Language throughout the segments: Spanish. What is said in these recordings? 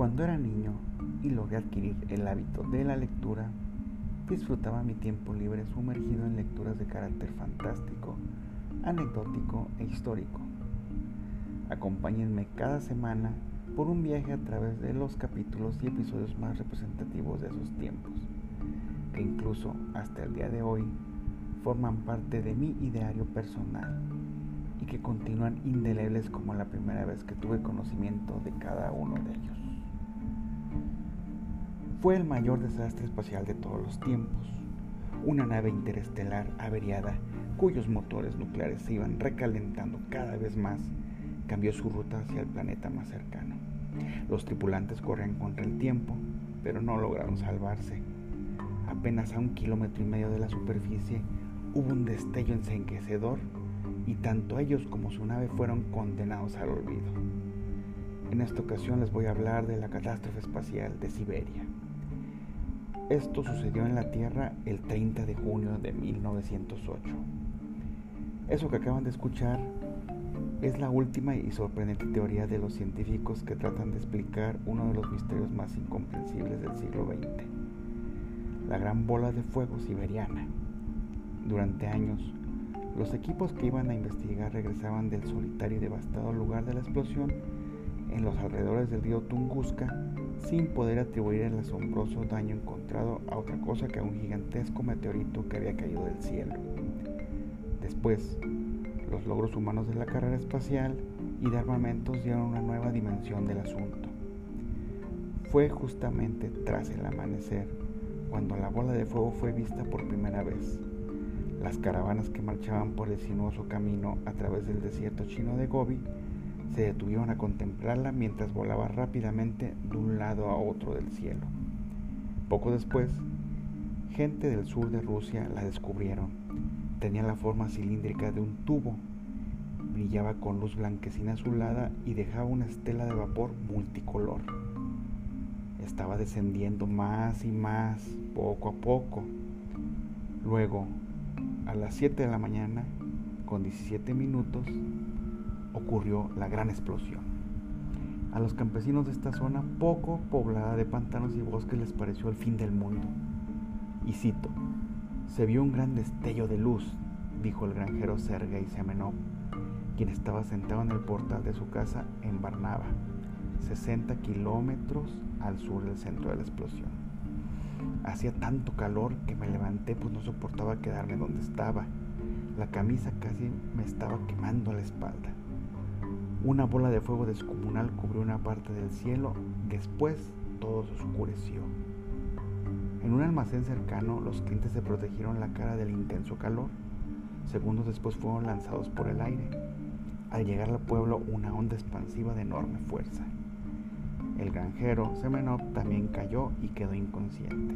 Cuando era niño y logré adquirir el hábito de la lectura, disfrutaba mi tiempo libre sumergido en lecturas de carácter fantástico, anecdótico e histórico. Acompáñenme cada semana por un viaje a través de los capítulos y episodios más representativos de esos tiempos, que incluso hasta el día de hoy forman parte de mi ideario personal y que continúan indelebles como la primera vez que tuve conocimiento de cada uno de ellos. Fue el mayor desastre espacial de todos los tiempos, una nave interestelar averiada cuyos motores nucleares se iban recalentando cada vez más, cambió su ruta hacia el planeta más cercano. Los tripulantes corrían contra el tiempo, pero no lograron salvarse. Apenas a un kilómetro y medio de la superficie hubo un destello encenquecedor y tanto ellos como su nave fueron condenados al olvido. En esta ocasión les voy a hablar de la catástrofe espacial de Siberia. Esto sucedió en la Tierra el 30 de junio de 1908. Eso que acaban de escuchar es la última y sorprendente teoría de los científicos que tratan de explicar uno de los misterios más incomprensibles del siglo XX, la gran bola de fuego siberiana. Durante años, los equipos que iban a investigar regresaban del solitario y devastado lugar de la explosión en los alrededores del río Tunguska sin poder atribuir el asombroso daño encontrado a otra cosa que a un gigantesco meteorito que había caído del cielo. Después, los logros humanos de la carrera espacial y de armamentos dieron una nueva dimensión del asunto. Fue justamente tras el amanecer cuando la bola de fuego fue vista por primera vez. Las caravanas que marchaban por el sinuoso camino a través del desierto chino de Gobi se detuvieron a contemplarla mientras volaba rápidamente de un lado a otro del cielo. Poco después, gente del sur de Rusia la descubrieron Tenía la forma cilíndrica de un tubo, brillaba con luz blanquecina azulada y dejaba una estela de vapor multicolor. Estaba descendiendo más y más, poco a poco. Luego, a las 7 de la mañana, con 17 minutos, ocurrió la gran explosión. A los campesinos de esta zona poco poblada de pantanos y bosques les pareció el fin del mundo. Y cito, se vio un gran destello de luz, dijo el granjero Sergei Semenov, quien estaba sentado en el portal de su casa en Barnava, 60 kilómetros al sur del centro de la explosión. Hacía tanto calor que me levanté pues no soportaba quedarme donde estaba. La camisa casi me estaba quemando la espalda. Una bola de fuego descomunal cubrió una parte del cielo, después todo se oscureció. En un almacén cercano, los clientes se protegieron la cara del intenso calor. Segundos después fueron lanzados por el aire. Al llegar al pueblo, una onda expansiva de enorme fuerza. El granjero Semenov también cayó y quedó inconsciente.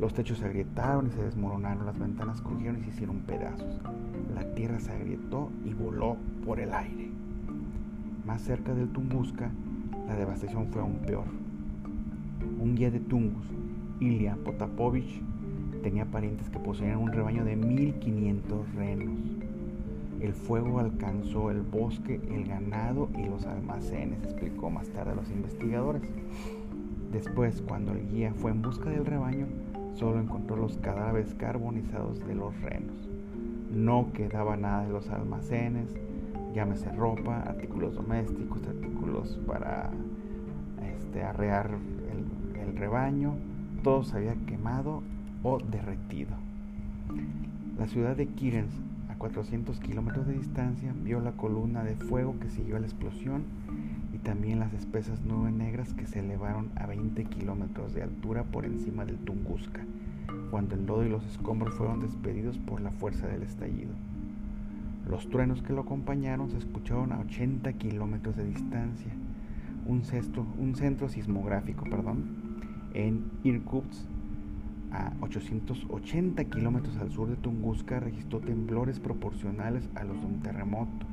Los techos se agrietaron y se desmoronaron, las ventanas crujieron y se hicieron pedazos. La tierra se agrietó y voló por el aire. Más cerca del Tunguska, la devastación fue aún peor. Un guía de Tungus Ilya Potapovich tenía parientes que poseían un rebaño de 1500 renos. El fuego alcanzó el bosque, el ganado y los almacenes, explicó más tarde a los investigadores. Después, cuando el guía fue en busca del rebaño, solo encontró los cadáveres carbonizados de los renos. No quedaba nada de los almacenes, llámese ropa, artículos domésticos, artículos para este, arrear el rebaño, todo se había quemado o derretido. La ciudad de Kirens, a 400 kilómetros de distancia, vio la columna de fuego que siguió a la explosión y también las espesas nubes negras que se elevaron a 20 kilómetros de altura por encima del Tunguska, cuando el lodo y los escombros fueron despedidos por la fuerza del estallido. Los truenos que lo acompañaron se escucharon a 80 kilómetros de distancia. Un, centro sismográfico, perdón, en Irkutsk, a 880 kilómetros al sur de Tunguska, registró temblores proporcionales a los de un terremoto.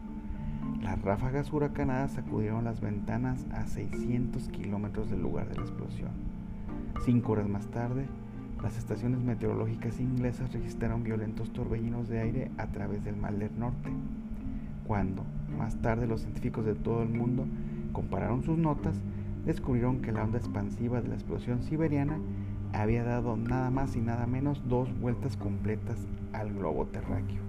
Las ráfagas huracanadas sacudieron las ventanas a 600 kilómetros del lugar de la explosión. Cinco horas más tarde, las estaciones meteorológicas inglesas registraron violentos torbellinos de aire a través del Mar del Norte. Cuando, más tarde, los científicos de todo el mundo compararon sus notas, descubrieron que la onda expansiva de la explosión siberiana había dado nada más y nada menos dos vueltas completas al globo terráqueo.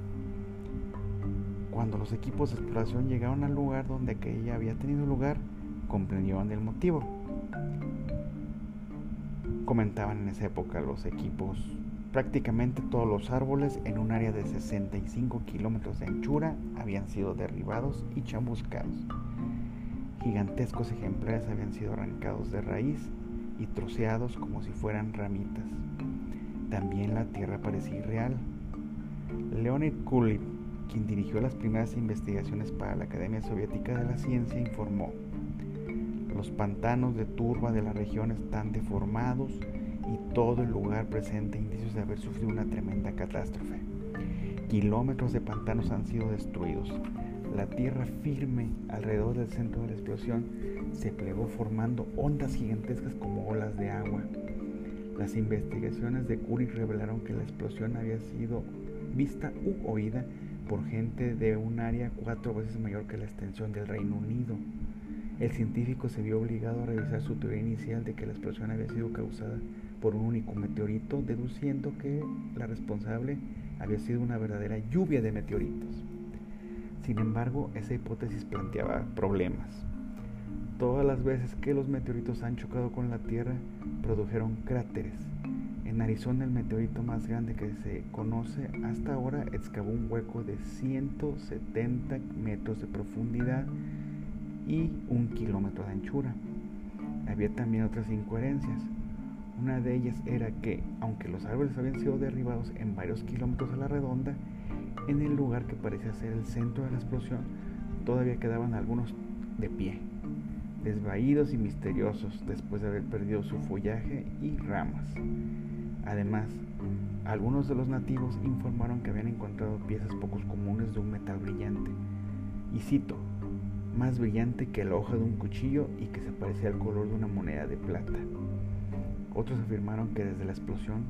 Cuando los equipos de exploración llegaron al lugar donde aquella había tenido lugar, comprendieron el motivo. Comentaban en esa época los equipos, prácticamente todos los árboles en un área de 65 kilómetros de anchura habían sido derribados y chambuscados. Gigantescos ejemplares habían sido arrancados de raíz y troceados como si fueran ramitas. También la tierra parecía irreal. Leonid Kulip, quien dirigió las primeras investigaciones para la Academia Soviética de la Ciencia, informó, los pantanos de turba de la región están deformados y todo el lugar presenta indicios de haber sufrido una tremenda catástrofe. Kilómetros de pantanos han sido destruidos. La tierra firme alrededor del centro de la explosión se plegó formando ondas gigantescas como olas de agua. Las investigaciones de Curie revelaron que la explosión había sido vista u oída por gente de un área cuatro veces mayor que la extensión del Reino Unido. El científico se vio obligado a revisar su teoría inicial de que la explosión había sido causada por un único meteorito, deduciendo que la responsable había sido una verdadera lluvia de meteoritos. Sin embargo, esa hipótesis planteaba problemas. Todas las veces que los meteoritos han chocado con la Tierra, produjeron cráteres. En Arizona, el meteorito más grande que se conoce hasta ahora excavó un hueco de 170 metros de profundidad y un kilómetro de anchura. Había también otras incoherencias. Una de ellas era que, aunque los árboles habían sido derribados en varios kilómetros a la redonda, en el lugar que parecía ser el centro de la explosión, todavía quedaban algunos de pie, desvaídos y misteriosos después de haber perdido su follaje y ramas. Además, algunos de los nativos informaron que habían encontrado piezas pocos comunes de un metal brillante, y cito, más brillante que la hoja de un cuchillo y que se parecía al color de una moneda de plata. Otros afirmaron que desde la explosión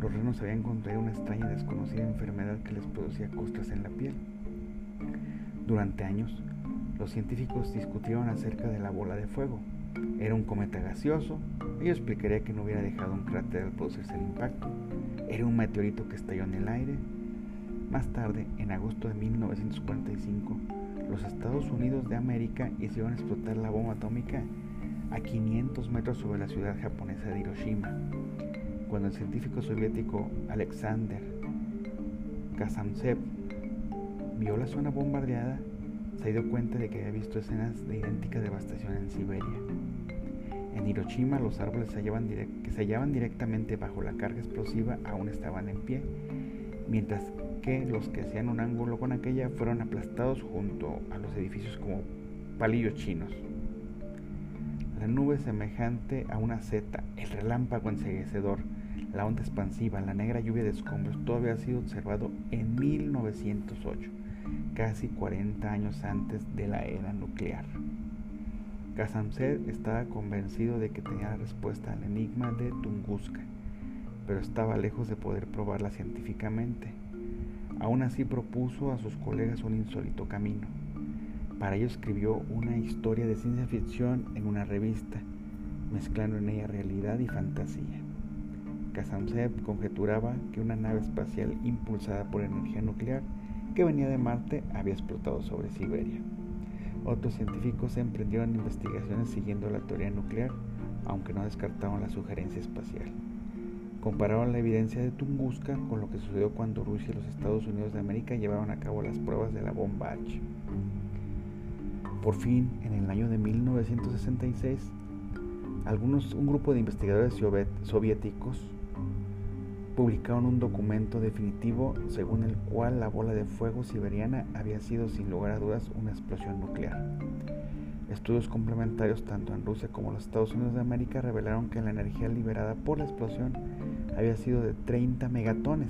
los renos habían contraído una extraña y desconocida enfermedad que les producía costras en la piel. Durante años, los científicos discutieron acerca de la bola de fuego. Era un cometa gaseoso, ello explicaría que no hubiera dejado un cráter al producirse el impacto. Era un meteorito que estalló en el aire. Más tarde, en agosto de 1945, los Estados Unidos de América hicieron explotar la bomba atómica a 500 metros sobre la ciudad japonesa de Hiroshima. Cuando el científico soviético Alexander Kazantsev vio la zona bombardeada, se dio cuenta de que había visto escenas de idéntica devastación en Siberia. En Hiroshima los árboles que se hallaban directamente bajo la carga explosiva aún estaban en pie, mientras que los que hacían un ángulo con aquella fueron aplastados junto a los edificios como palillos chinos. La nube semejante a una seta, el relámpago enseguecedor, la onda expansiva, la negra lluvia de escombros, todo había sido observado en 1908, casi 40 años antes de la era nuclear. Kazamset estaba convencido de que tenía la respuesta al enigma de Tunguska, pero estaba lejos de poder probarla científicamente. Aún así propuso a sus colegas un insólito camino. Para ello escribió una historia de ciencia ficción en una revista, mezclando en ella realidad y fantasía. Kazantsev conjeturaba que una nave espacial impulsada por energía nuclear que venía de Marte había explotado sobre Siberia. Otros científicos emprendieron investigaciones siguiendo la teoría nuclear, aunque no descartaron la sugerencia espacial. Compararon la evidencia de Tunguska con lo que sucedió cuando Rusia y los Estados Unidos de América llevaron a cabo las pruebas de la bomba H. Por fin, en el año de 1966, algunos, un grupo de investigadores soviéticos publicaron un documento definitivo según el cual la bola de fuego siberiana había sido sin lugar a dudas una explosión nuclear. Estudios complementarios tanto en Rusia como en los Estados Unidos de América revelaron que la energía liberada por la explosión había sido de 30 megatones,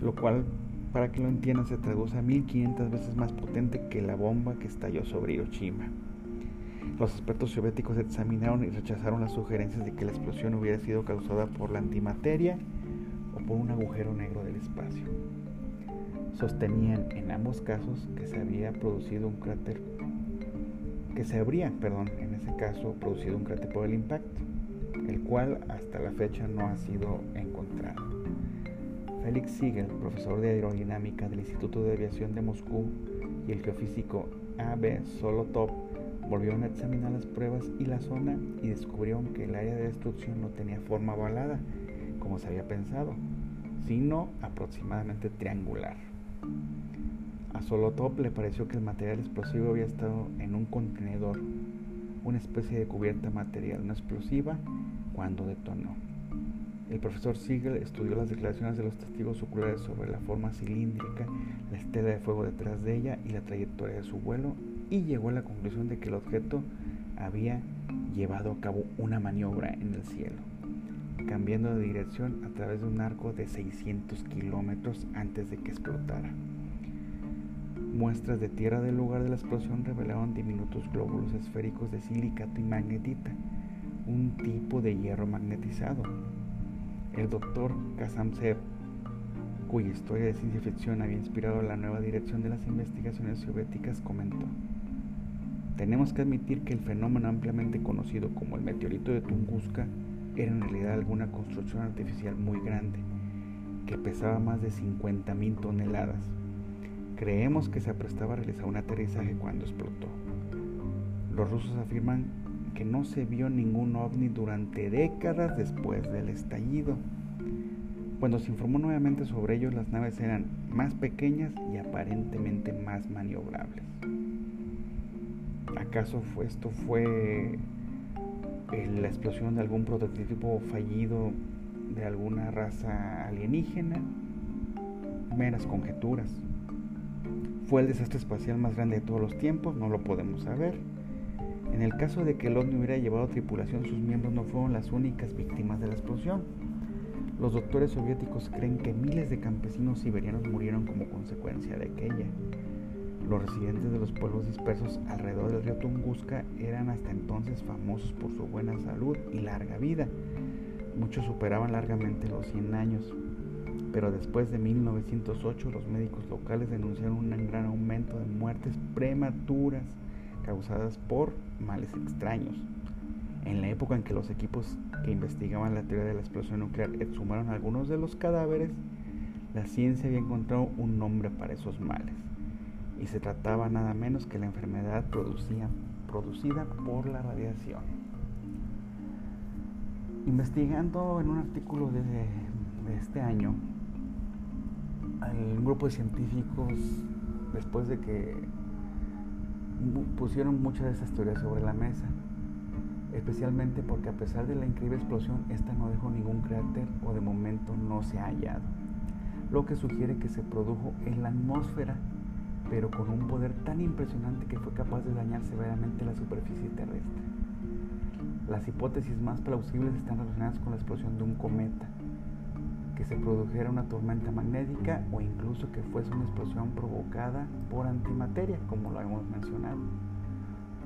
lo cual, para que lo entiendan, se traduce a 1500 veces más potente que la bomba que estalló sobre Hiroshima. Los expertos soviéticos examinaron y rechazaron las sugerencias de que la explosión hubiera sido causada por la antimateria o por un agujero negro del espacio. Sostenían en ambos casos que se había producido un cráter que se habría, perdón, en ese caso, producido un cráter por el impacto, el cual hasta la fecha no ha sido encontrado. Félix Siegel, profesor de aerodinámica del Instituto de Aviación de Moscú, y el geofísico A.B. Solotov volvieron a examinar las pruebas y la zona y descubrieron que el área de destrucción no tenía forma ovalada, como se había pensado, sino aproximadamente triangular. A Solotov le pareció que el material explosivo había estado en un contenedor, una especie de cubierta material no explosiva, cuando detonó. El profesor Siegel estudió las declaraciones de los testigos oculares sobre la forma cilíndrica, la estela de fuego detrás de ella y la trayectoria de su vuelo y llegó a la conclusión de que el objeto había llevado a cabo una maniobra en el cielo, cambiando de dirección a través de un arco de 600 kilómetros antes de que explotara. Muestras de tierra del lugar de la explosión revelaron diminutos glóbulos esféricos de silicato y magnetita, un tipo de hierro magnetizado. El doctor Kazamsev, cuya historia de ciencia ficción había inspirado la nueva dirección de las investigaciones soviéticas, comentó. Tenemos que admitir que el fenómeno ampliamente conocido como el meteorito de Tunguska era en realidad alguna construcción artificial muy grande, que pesaba más de 50.000 toneladas Creemos que se aprestaba a realizar un aterrizaje cuando explotó. Los rusos afirman que no se vio ningún ovni durante décadas después del estallido. Cuando se informó nuevamente sobre ellos, las naves eran más pequeñas y aparentemente más maniobrables. ¿Acaso esto fue la explosión de algún prototipo fallido de alguna raza alienígena? Meras conjeturas. ¿Fue el desastre espacial más grande de todos los tiempos? No lo podemos saber. En el caso de que el ovni hubiera llevado tripulación, sus miembros no fueron las únicas víctimas de la explosión. Los doctores soviéticos creen que miles de campesinos siberianos murieron como consecuencia de aquella. Los residentes de los pueblos dispersos alrededor del río Tunguska eran hasta entonces famosos por su buena salud y larga vida. Muchos superaban largamente los 100 años pero después de 1908 los médicos locales denunciaron un gran aumento de muertes prematuras causadas por males extraños. En la época en que los equipos que investigaban la teoría de la explosión nuclear exhumaron algunos de los cadáveres, la ciencia había encontrado un nombre para esos males, y se trataba nada menos que la enfermedad producida por la radiación. Investigando en un artículo de, de este año, un grupo de científicos, después de que pusieron muchas de esas teorías sobre la mesa, especialmente porque a pesar de la increíble explosión, esta no dejó ningún cráter o de momento no se ha hallado, lo que sugiere que se produjo en la atmósfera, pero con un poder tan impresionante que fue capaz de dañar severamente la superficie terrestre. Las hipótesis más plausibles están relacionadas con la explosión de un cometa, que se produjera una tormenta magnética o incluso que fuese una explosión provocada por antimateria, como lo hemos mencionado.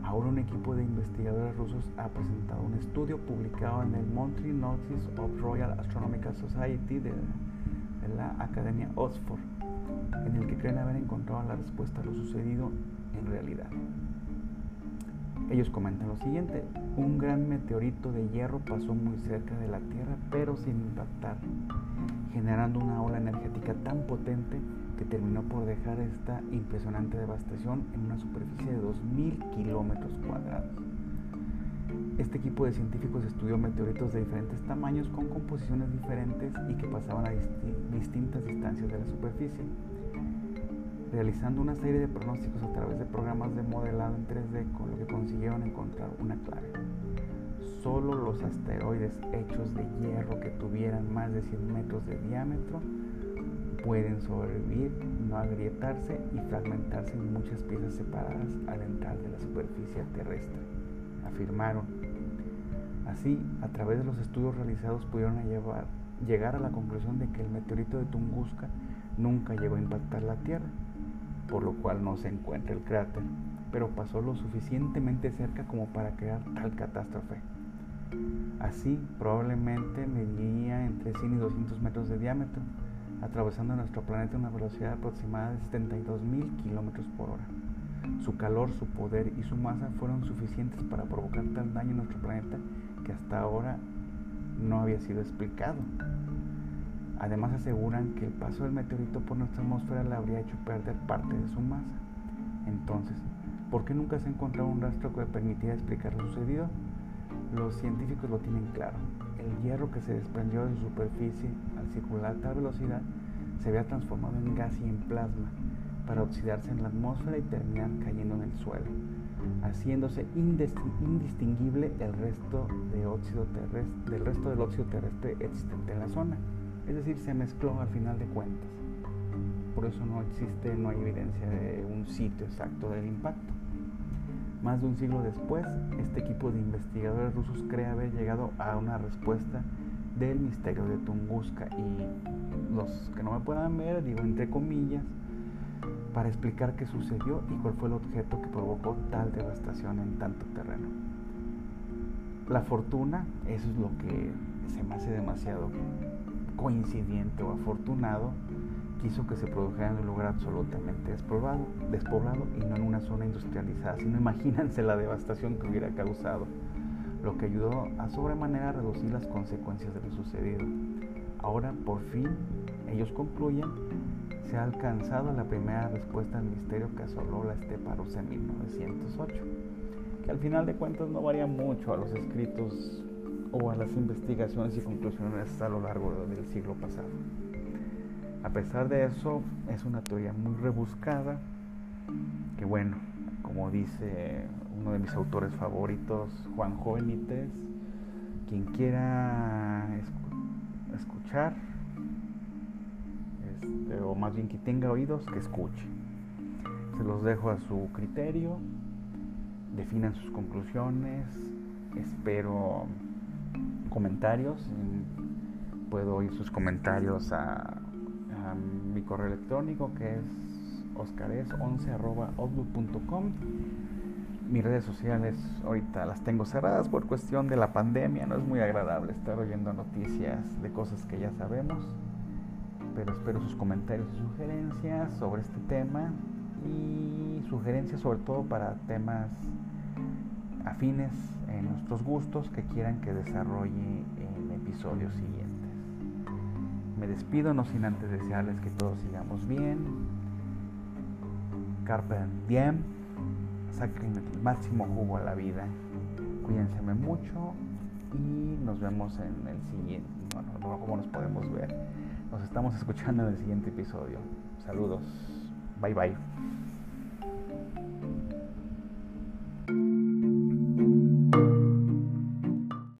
Ahora un equipo de investigadores rusos ha presentado un estudio publicado en el Monthly Notice of Royal Astronomical Society de, de la Academia Oxford, en el que creen haber encontrado la respuesta a lo sucedido en realidad. Ellos comentan lo siguiente, un gran meteorito de hierro pasó muy cerca de la Tierra pero sin impactar, generando una ola energética tan potente que terminó por dejar esta impresionante devastación en una superficie de 2.000 kilómetros cuadrados. Este equipo de científicos estudió meteoritos de diferentes tamaños con composiciones diferentes y que pasaban a distintas distancias de la superficie realizando una serie de pronósticos a través de programas de modelado en 3D con lo que consiguieron encontrar una clave. Solo los asteroides hechos de hierro que tuvieran más de 100 metros de diámetro pueden sobrevivir, no agrietarse y fragmentarse en muchas piezas separadas al entrar de la superficie terrestre, afirmaron. Así, a través de los estudios realizados pudieron llegar a la conclusión de que el meteorito de Tunguska nunca llegó a impactar la Tierra, por lo cual no se encuentra el cráter, pero pasó lo suficientemente cerca como para crear tal catástrofe. Así, probablemente mediría entre 100 y 200 metros de diámetro, atravesando nuestro planeta a una velocidad aproximada de 72.000 kilómetros por hora. Su calor, su poder y su masa fueron suficientes para provocar tal daño en nuestro planeta que hasta ahora no había sido explicado. Además aseguran que el paso del meteorito por nuestra atmósfera le habría hecho perder parte de su masa. Entonces, ¿por qué nunca se ha encontrado un rastro que permitiera explicar lo sucedido? Los científicos lo tienen claro. El hierro que se desprendió de su superficie al circular a tal velocidad se había transformado en gas y en plasma para oxidarse en la atmósfera y terminar cayendo en el suelo, haciéndose indistinguible del resto del óxido terrestre existente en la zona. Es decir, se mezcló al final de cuentas. Por eso no existe, no hay evidencia de un sitio exacto del impacto. Más de un siglo después, este equipo de investigadores rusos cree haber llegado a una respuesta del misterio de Tunguska y los que no me puedan ver, digo entre comillas, para explicar qué sucedió y cuál fue el objeto que provocó tal devastación en tanto terreno. La fortuna, eso es lo que se me hace demasiado coincidente o afortunado, quiso que se produjera en un lugar absolutamente despoblado, despoblado y no en una zona industrializada, sino imagínense la devastación que hubiera causado, lo que ayudó a sobremanera a reducir las consecuencias de lo sucedido. Ahora, por fin, ellos concluyen, se ha alcanzado la primera respuesta al misterio que asoló la estepa rusa en 1908, que al final de cuentas no varía mucho a los escritos o a las investigaciones y conclusiones a lo largo del siglo pasado. A pesar de eso, es una teoría muy rebuscada, que bueno, como dice uno de mis autores favoritos, Juan Benítez, quien quiera escuchar, este, o más bien que tenga oídos, que escuche. Se los dejo a su criterio, definan sus conclusiones, espero comentarios. Puedo oír sus comentarios a, mi correo electrónico que es oscares11.outlook.com. Mis redes sociales ahorita las tengo cerradas por cuestión de la pandemia. No es muy agradable estar oyendo noticias de cosas que ya sabemos. Pero espero sus comentarios y sugerencias sobre este tema. Y sugerencias sobre todo para temas afines en nuestros gustos que quieran que desarrolle en episodios siguientes. Me despido no sin antes desearles que todos sigamos bien. Carpe diem. Saquen el máximo jugo a la vida. Cuídense mucho y nos vemos en el siguiente. Bueno, no como nos podemos ver. Nos estamos escuchando en el siguiente episodio. Saludos. Bye bye.